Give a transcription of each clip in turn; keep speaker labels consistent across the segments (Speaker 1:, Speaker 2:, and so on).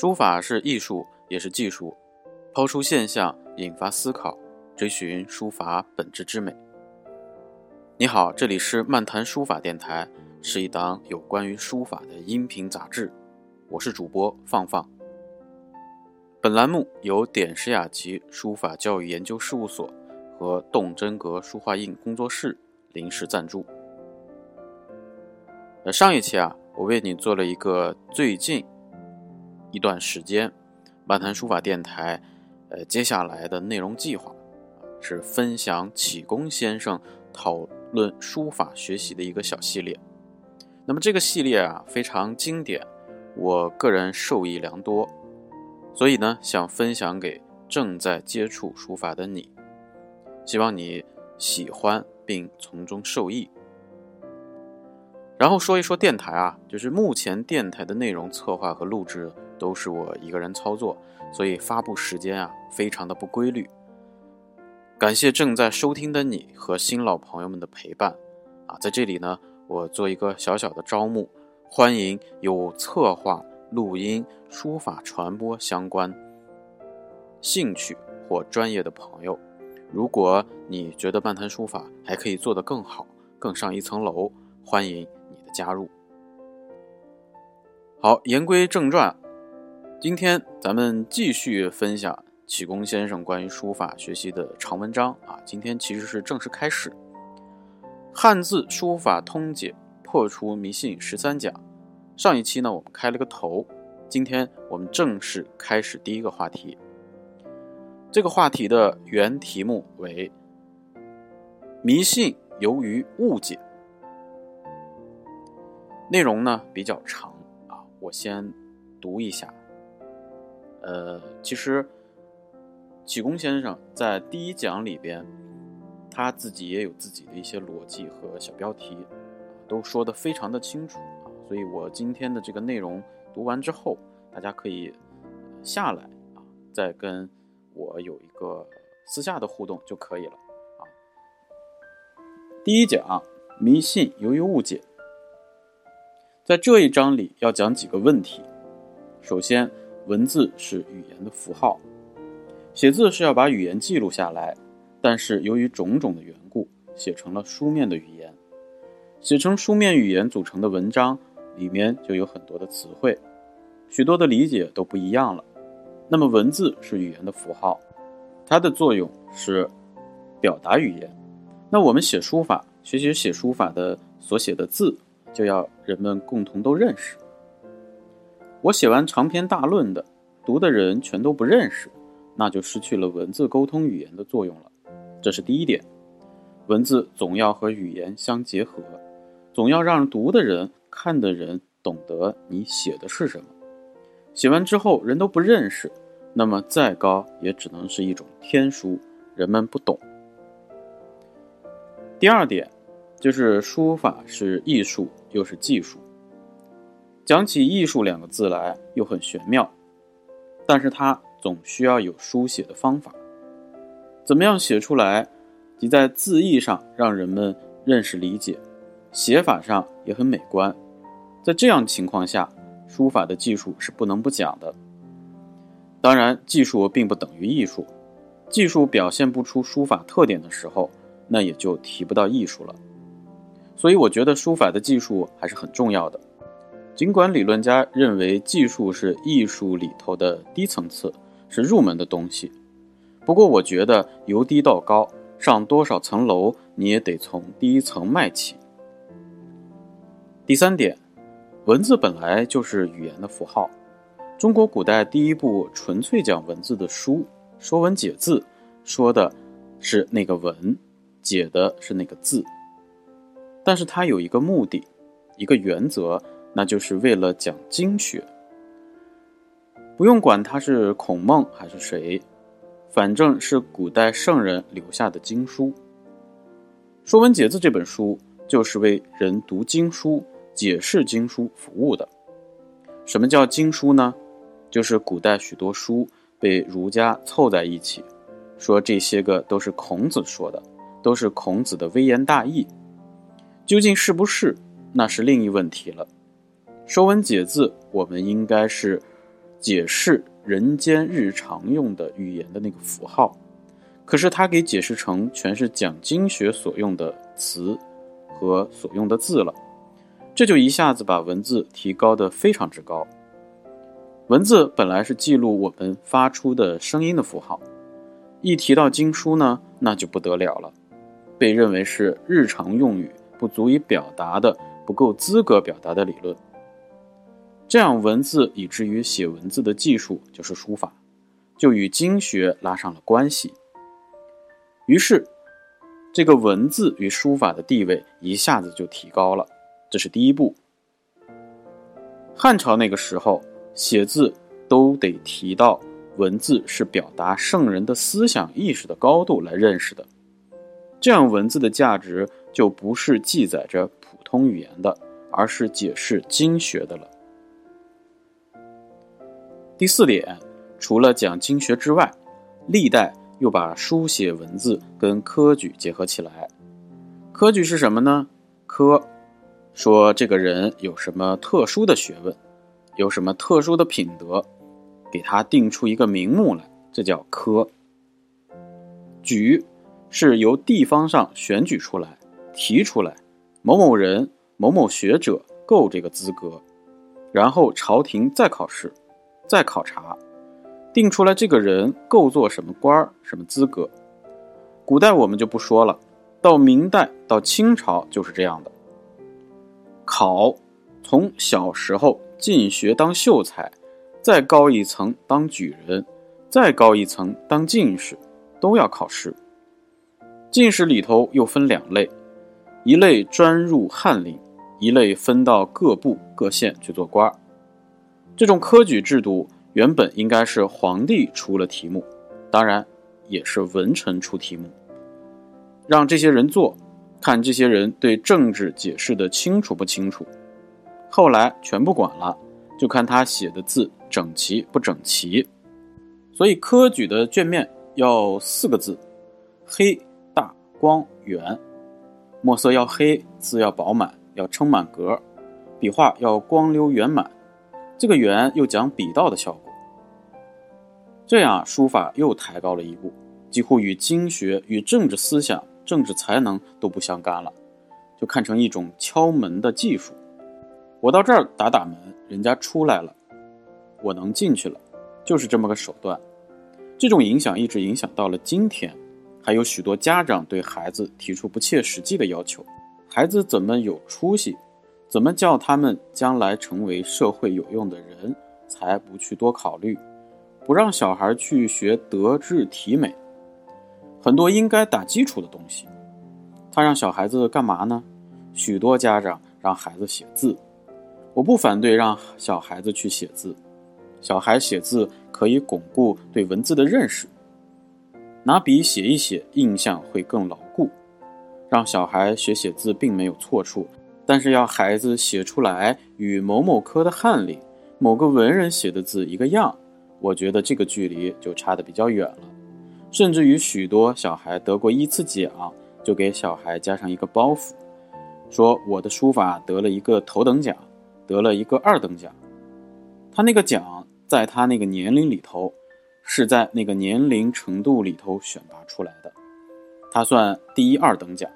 Speaker 1: 书法是艺术，也是技术。抛出现象，引发思考，追寻书法本质之美。你好，这里是漫谈书法电台，是一档有关于书法的音频杂志。我是主播放放。本栏目由点石雅集书法教育研究事务所和动真格书画印工作室临时赞助。呃，上一期啊，我为你做了一个最近。一段时间，漫谈书法电台，呃，接下来的内容计划是分享启功先生讨论书法学习的一个小系列。那么这个系列啊非常经典，我个人受益良多，所以呢想分享给正在接触书法的你，希望你喜欢并从中受益。然后说一说电台啊，就是目前电台的内容策划和录制。都是我一个人操作，所以发布时间啊非常的不规律。感谢正在收听的你和新老朋友们的陪伴啊，在这里呢，我做一个小小的招募，欢迎有策划、录音、书法传播相关兴趣或专业的朋友。如果你觉得漫谈书法还可以做得更好、更上一层楼，欢迎你的加入。好，言归正传。今天咱们继续分享启功先生关于书法学习的长文章啊。今天其实是正式开始，《汉字书法通解》破除迷信十三讲。上一期呢，我们开了个头，今天我们正式开始第一个话题。这个话题的原题目为“迷信由于误解”，内容呢比较长啊，我先读一下。呃，其实启功先生在第一讲里边，他自己也有自己的一些逻辑和小标题，都说的非常的清楚啊。所以我今天的这个内容读完之后，大家可以下来啊，再跟我有一个私下的互动就可以了啊。第一讲迷信由于误解，在这一章里要讲几个问题，首先。文字是语言的符号，写字是要把语言记录下来，但是由于种种的缘故，写成了书面的语言。写成书面语言组成的文章，里面就有很多的词汇，许多的理解都不一样了。那么文字是语言的符号，它的作用是表达语言。那我们写书法，学习写书法的所写的字，就要人们共同都认识。我写完长篇大论的，读的人全都不认识，那就失去了文字沟通语言的作用了。这是第一点，文字总要和语言相结合，总要让读的人、看的人懂得你写的是什么。写完之后人都不认识，那么再高也只能是一种天书，人们不懂。第二点，就是书法是艺术又是技术。讲起艺术两个字来又很玄妙，但是它总需要有书写的方法。怎么样写出来，即在字义上让人们认识理解，写法上也很美观。在这样情况下，书法的技术是不能不讲的。当然，技术并不等于艺术，技术表现不出书法特点的时候，那也就提不到艺术了。所以，我觉得书法的技术还是很重要的。尽管理论家认为技术是艺术里头的低层次，是入门的东西，不过我觉得由低到高，上多少层楼，你也得从第一层迈起。第三点，文字本来就是语言的符号。中国古代第一部纯粹讲文字的书《说文解字》，说的是那个文，解的是那个字，但是它有一个目的，一个原则。那就是为了讲经学，不用管他是孔孟还是谁，反正是古代圣人留下的经书。《说文解字》这本书就是为人读经书、解释经书服务的。什么叫经书呢？就是古代许多书被儒家凑在一起，说这些个都是孔子说的，都是孔子的微言大义。究竟是不是，那是另一问题了。说文解字，我们应该是解释人间日常用的语言的那个符号，可是他给解释成全是讲经学所用的词和所用的字了，这就一下子把文字提高的非常之高。文字本来是记录我们发出的声音的符号，一提到经书呢，那就不得了了，被认为是日常用语，不足以表达的，不够资格表达的理论。这样，文字以至于写文字的技术就是书法，就与经学拉上了关系。于是，这个文字与书法的地位一下子就提高了。这是第一步。汉朝那个时候，写字都得提到文字是表达圣人的思想意识的高度来认识的，这样文字的价值就不是记载着普通语言的，而是解释经学的了。第四点，除了讲经学之外，历代又把书写文字跟科举结合起来。科举是什么呢？科，说这个人有什么特殊的学问，有什么特殊的品德，给他定出一个名目来，这叫科。举，是由地方上选举出来，提出来，某某人、某某学者够这个资格，然后朝廷再考试。再考察，定出来这个人够做什么官儿、什么资格。古代我们就不说了，到明代到清朝就是这样的。考，从小时候进学当秀才，再高一层当举人，再高一层当进士，都要考试。进士里头又分两类，一类专入翰林，一类分到各部各县去做官儿。这种科举制度原本应该是皇帝出了题目，当然也是文臣出题目，让这些人做，看这些人对政治解释的清楚不清楚。后来全不管了，就看他写的字整齐不整齐。所以科举的卷面要四个字：黑、大、光、圆。墨色要黑，字要饱满，要撑满格，笔画要光溜圆满。这个圆又讲笔道的效果，这样书法又抬高了一步，几乎与经学、与政治思想、政治才能都不相干了，就看成一种敲门的技术。我到这儿打打门，人家出来了，我能进去了，就是这么个手段。这种影响一直影响到了今天，还有许多家长对孩子提出不切实际的要求：孩子怎么有出息？怎么叫他们将来成为社会有用的人，才不去多考虑，不让小孩去学德智体美，很多应该打基础的东西。他让小孩子干嘛呢？许多家长让孩子写字，我不反对让小孩子去写字，小孩写字可以巩固对文字的认识，拿笔写一写，印象会更牢固。让小孩学写字并没有错处。但是要孩子写出来与某某科的翰林、某个文人写的字一个样，我觉得这个距离就差得比较远了。甚至于许多小孩得过一次奖，就给小孩加上一个包袱，说我的书法得了一个头等奖，得了一个二等奖。他那个奖在他那个年龄里头，是在那个年龄程度里头选拔出来的，他算第一二等奖。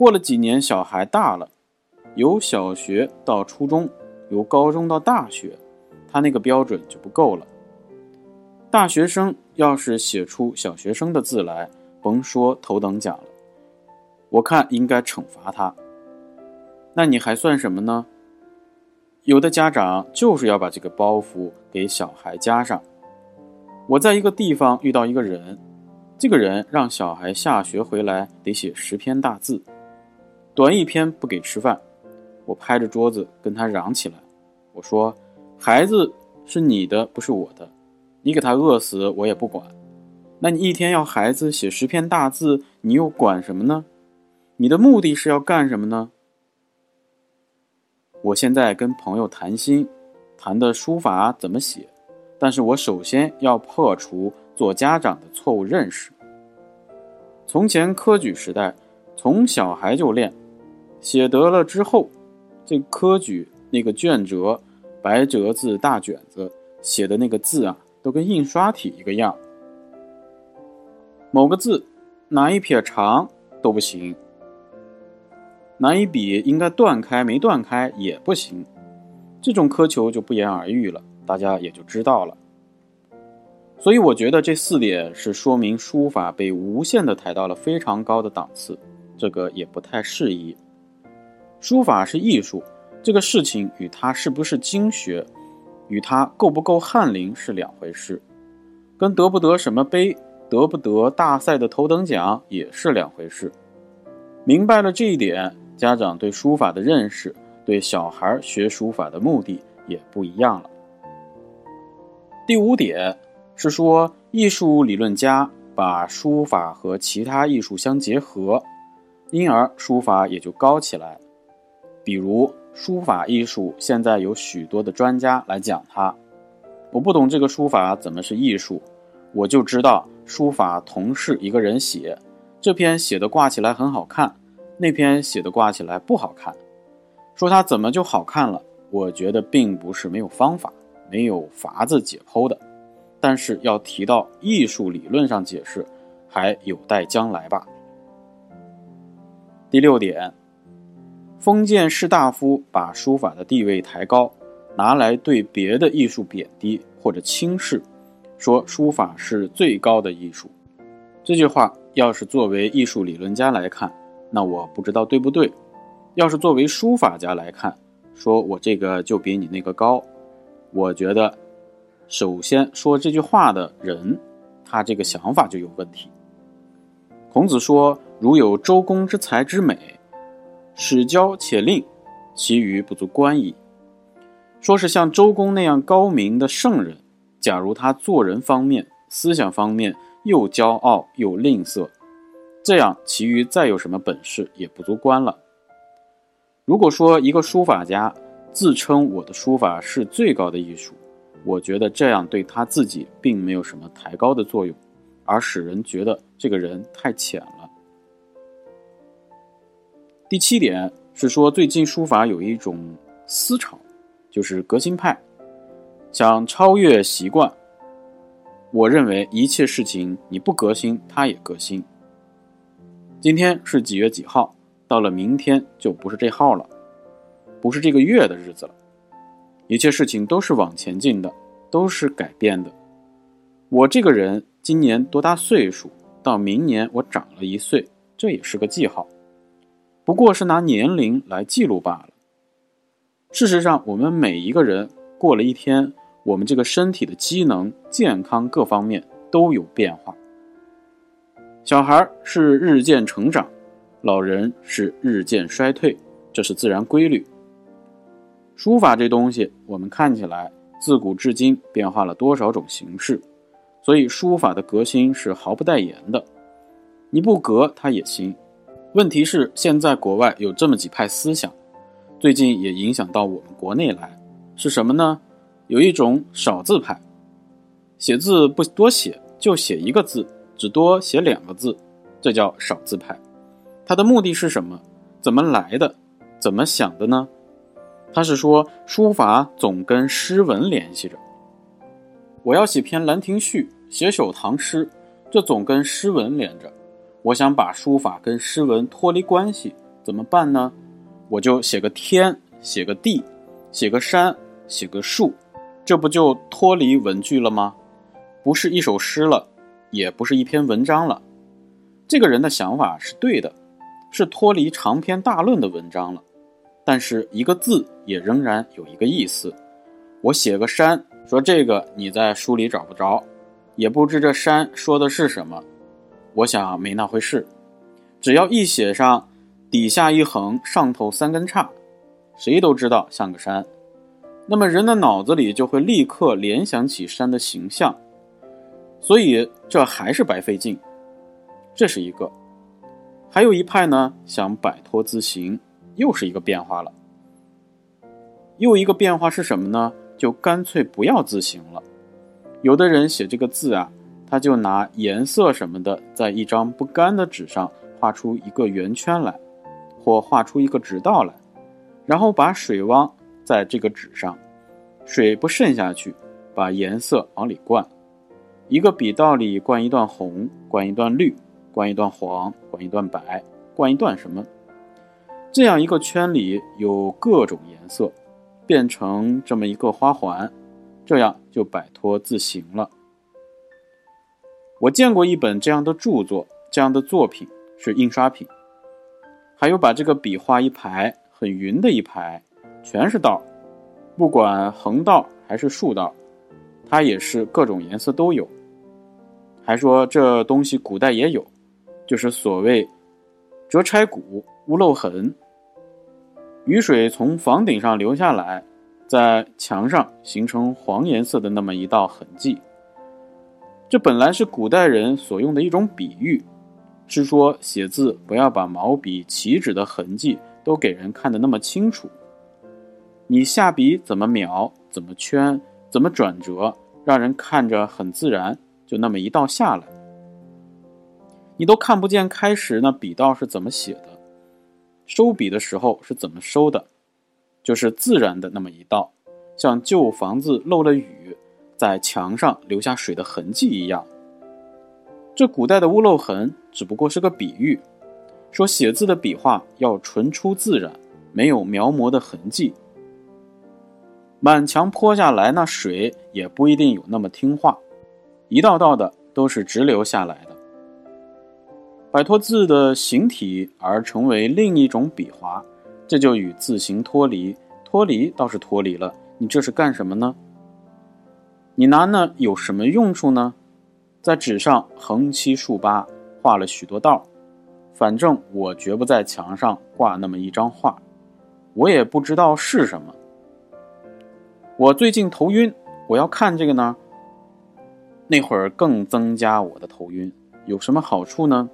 Speaker 1: 过了几年，小孩大了，由小学到初中，由高中到大学，他那个标准就不够了。大学生要是写出小学生的字来，甭说头等奖了，我看应该惩罚他。那你还算什么呢？有的家长就是要把这个包袱给小孩加上。我在一个地方遇到一个人，这个人让小孩下学回来得写十篇大字。短一篇不给吃饭，我拍着桌子跟他嚷起来。我说：“孩子是你的，不是我的，你给他饿死我也不管。那你一天要孩子写十篇大字，你又管什么呢？你的目的是要干什么呢？”我现在跟朋友谈心，谈的书法怎么写，但是我首先要破除做家长的错误认识。从前科举时代，从小孩就练。写得了之后，这科举那个卷折，白折子大卷子，写的那个字啊，都跟印刷体一个样。某个字哪一撇长都不行，哪一笔应该断开没断开也不行，这种苛求就不言而喻了，大家也就知道了。所以我觉得这四点是说明书法被无限的抬到了非常高的档次，这个也不太适宜。书法是艺术，这个事情与它是不是经学，与它够不够翰林是两回事，跟得不得什么碑。得不得大赛的头等奖也是两回事。明白了这一点，家长对书法的认识，对小孩学书法的目的也不一样了。第五点是说，艺术理论家把书法和其他艺术相结合，因而书法也就高起来。比如书法艺术，现在有许多的专家来讲它。我不懂这个书法怎么是艺术。我就知道书法同是一个人写，这篇写的挂起来很好看，那篇写的挂起来不好看。说它怎么就好看了？我觉得并不是没有方法，没有法子解剖的，但是要提到艺术理论上解释，还有待将来吧。第六点，封建士大夫把书法的地位抬高，拿来对别的艺术贬低或者轻视。说书法是最高的艺术，这句话要是作为艺术理论家来看，那我不知道对不对；要是作为书法家来看，说我这个就比你那个高，我觉得，首先说这句话的人，他这个想法就有问题。孔子说：“如有周公之才之美，使教且令，其余不足观矣。”说是像周公那样高明的圣人。假如他做人方面、思想方面又骄傲又吝啬，这样其余再有什么本事也不足观了。如果说一个书法家自称我的书法是最高的艺术，我觉得这样对他自己并没有什么抬高的作用，而使人觉得这个人太浅了。第七点是说，最近书法有一种思潮，就是革新派。想超越习惯，我认为一切事情你不革新，它也革新。今天是几月几号？到了明天就不是这号了，不是这个月的日子了。一切事情都是往前进的，都是改变的。我这个人今年多大岁数？到明年我长了一岁，这也是个记号，不过是拿年龄来记录罢了。事实上，我们每一个人过了一天。我们这个身体的机能、健康各方面都有变化。小孩是日渐成长，老人是日渐衰退，这是自然规律。书法这东西，我们看起来自古至今变化了多少种形式，所以书法的革新是毫不代言的。你不革它也行。问题是现在国外有这么几派思想，最近也影响到我们国内来，是什么呢？有一种少字派，写字不多写，就写一个字，只多写两个字，这叫少字派。他的目的是什么？怎么来的？怎么想的呢？他是说书法总跟诗文联系着。我要写篇《兰亭序》，写首唐诗，这总跟诗文连着。我想把书法跟诗文脱离关系，怎么办呢？我就写个天，写个地，写个山，写个树。这不就脱离文句了吗？不是一首诗了，也不是一篇文章了。这个人的想法是对的，是脱离长篇大论的文章了。但是一个字也仍然有一个意思。我写个山，说这个你在书里找不着，也不知这山说的是什么。我想没那回事，只要一写上，底下一横，上头三根叉，谁都知道像个山。那么人的脑子里就会立刻联想起山的形象，所以这还是白费劲。这是一个，还有一派呢，想摆脱字形，又是一个变化了。又一个变化是什么呢？就干脆不要字形了。有的人写这个字啊，他就拿颜色什么的，在一张不干的纸上画出一个圆圈来，或画出一个直道来，然后把水汪。在这个纸上，水不渗下去，把颜色往里灌。一个笔道里灌一段红，灌一段绿，灌一段黄，灌一段白，灌一段什么？这样一个圈里有各种颜色，变成这么一个花环，这样就摆脱字形了。我见过一本这样的著作，这样的作品是印刷品，还有把这个笔画一排，很匀的一排，全是道，不管横道还是竖道，它也是各种颜色都有。还说这东西古代也有，就是所谓折钗骨、屋漏痕。雨水从房顶上流下来，在墙上形成黄颜色的那么一道痕迹。这本来是古代人所用的一种比喻，是说写字不要把毛笔起纸的痕迹都给人看得那么清楚。你下笔怎么描，怎么圈，怎么转折，让人看着很自然。就那么一道下来，你都看不见开始那笔道是怎么写的，收笔的时候是怎么收的，就是自然的那么一道，像旧房子漏了雨，在墙上留下水的痕迹一样。这古代的屋漏痕只不过是个比喻，说写字的笔画要纯出自然，没有描摹的痕迹。满墙泼下来那水也不一定有那么听话。一道道的都是直流下来的，摆脱字的形体而成为另一种笔划，这就与字形脱离。脱离倒是脱离了，你这是干什么呢？你拿那有什么用处呢？在纸上横七竖八画了许多道，反正我绝不在墙上挂那么一张画，我也不知道是什么。我最近头晕，我要看这个呢。那会儿更增加我的头晕，有什么好处呢？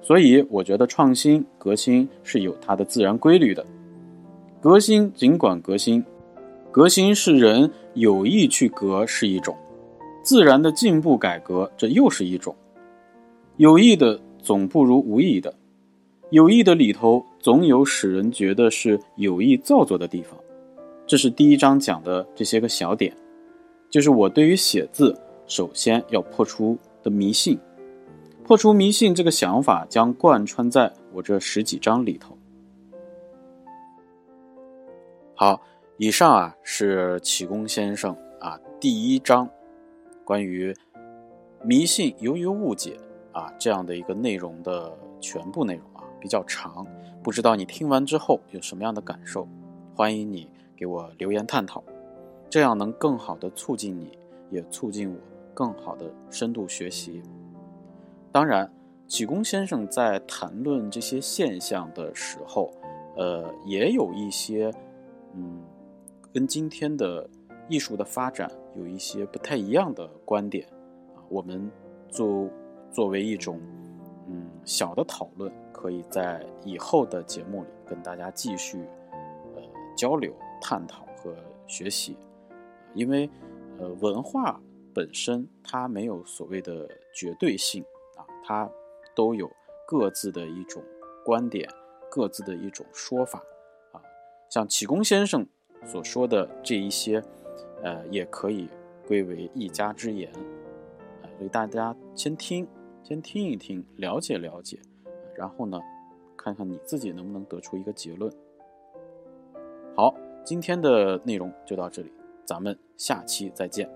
Speaker 1: 所以我觉得创新革新是有它的自然规律的。革新尽管革新，革新是人有意去革是一种，自然的进步改革这又是一种。有意的总不如无意的，有意的里头总有使人觉得是有意造作的地方。这是第一章讲的这些个小点，就是我对于写字。首先要破除的迷信，破除迷信这个想法将贯穿在我这十几章里头。好，以上啊是启功先生啊第一章关于迷信由于误解啊这样的一个内容的全部内容啊比较长，不知道你听完之后有什么样的感受？欢迎你给我留言探讨，这样能更好的促进你，也促进我。更好的深度学习。当然，启功先生在谈论这些现象的时候，呃，也有一些，嗯，跟今天的艺术的发展有一些不太一样的观点啊。我们作作为一种，嗯，小的讨论，可以在以后的节目里跟大家继续，呃，交流、探讨和学习。因为，呃，文化。本身它没有所谓的绝对性啊，它都有各自的一种观点，各自的一种说法啊。像启功先生所说的这一些，呃，也可以归为一家之言，呃，所以大家先听，先听一听，了解了解，然后呢，看看你自己能不能得出一个结论。好，今天的内容就到这里，咱们下期再见。